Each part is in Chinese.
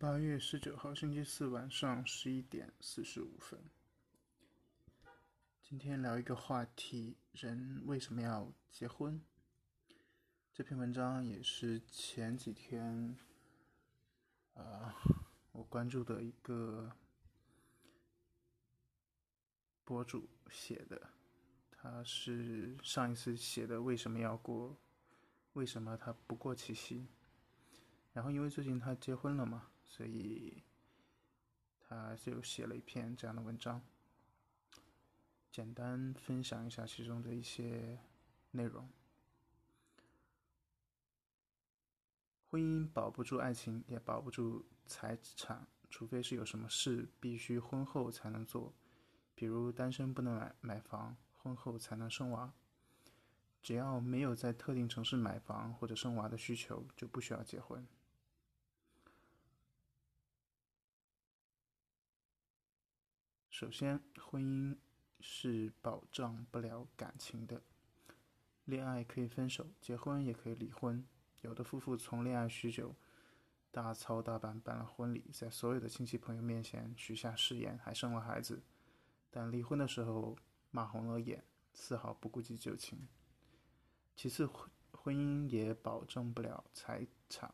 八月十九号星期四晚上十一点四十五分。今天聊一个话题：人为什么要结婚？这篇文章也是前几天，呃，我关注的一个博主写的。他是上一次写的为什么要过，为什么他不过七夕？然后因为最近他结婚了嘛。所以，他就写了一篇这样的文章，简单分享一下其中的一些内容。婚姻保不住爱情，也保不住财产，除非是有什么事必须婚后才能做，比如单身不能买买房，婚后才能生娃。只要没有在特定城市买房或者生娃的需求，就不需要结婚。首先，婚姻是保障不了感情的。恋爱可以分手，结婚也可以离婚。有的夫妇从恋爱许久，大操大办办了婚礼，在所有的亲戚朋友面前许下誓言，还生了孩子。但离婚的时候骂红了眼，丝毫不顾及旧情。其次，婚婚姻也保证不了财产。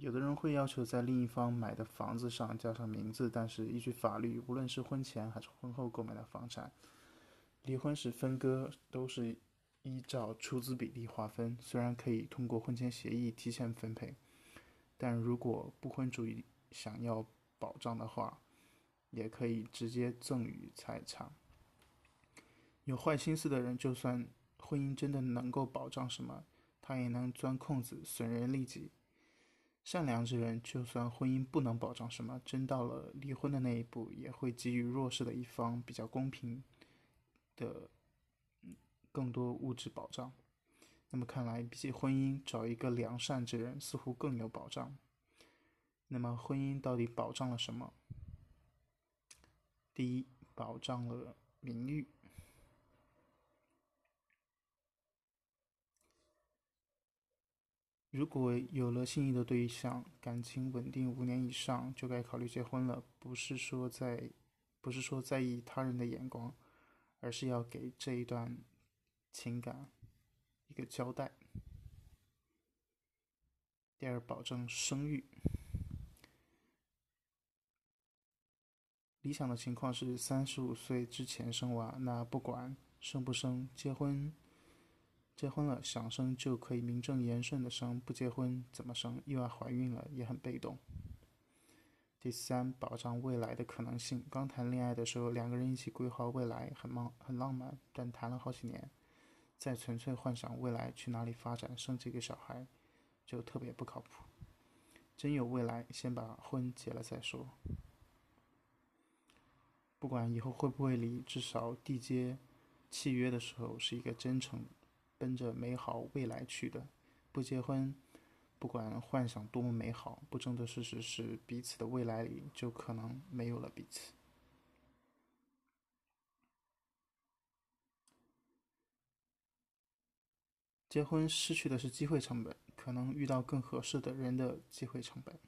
有的人会要求在另一方买的房子上加上名字，但是依据法律，无论是婚前还是婚后购买的房产，离婚时分割都是依照出资比例划分。虽然可以通过婚前协议提前分配，但如果不婚主义想要保障的话，也可以直接赠与财产。有坏心思的人，就算婚姻真的能够保障什么，他也能钻空子，损人利己。善良之人，就算婚姻不能保障什么，真到了离婚的那一步，也会给予弱势的一方比较公平的更多物质保障。那么看来，比起婚姻，找一个良善之人似乎更有保障。那么婚姻到底保障了什么？第一，保障了名誉。如果有了心仪的对象，感情稳定五年以上，就该考虑结婚了。不是说在，不是说在意他人的眼光，而是要给这一段情感一个交代。第二，保证生育。理想的情况是三十五岁之前生娃，那不管生不生，结婚。结婚了想生就可以名正言顺的生，不结婚怎么生？意外怀孕了也很被动。第三，保障未来的可能性。刚谈恋爱的时候，两个人一起规划未来，很浪很浪漫。但谈了好几年，再纯粹幻想未来去哪里发展，生几个小孩，就特别不靠谱。真有未来，先把婚结了再说。不管以后会不会离，至少缔结契约的时候是一个真诚。奔着美好未来去的，不结婚，不管幻想多么美好，不争的事实是，彼此的未来里就可能没有了彼此。结婚失去的是机会成本，可能遇到更合适的人的机会成本。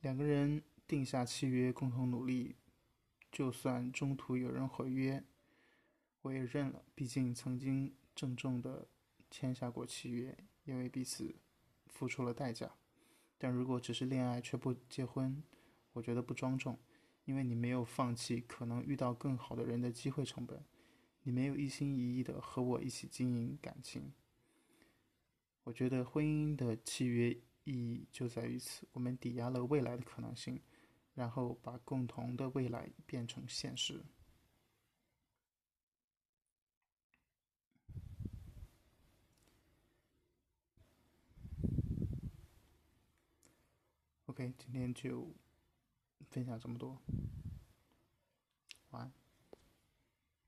两个人定下契约，共同努力。就算中途有人毁约，我也认了。毕竟曾经郑重的签下过契约，因为彼此付出了代价。但如果只是恋爱却不结婚，我觉得不庄重，因为你没有放弃可能遇到更好的人的机会成本，你没有一心一意的和我一起经营感情。我觉得婚姻的契约意义就在于此，我们抵押了未来的可能性。然后把共同的未来变成现实。OK，今天就分享这么多，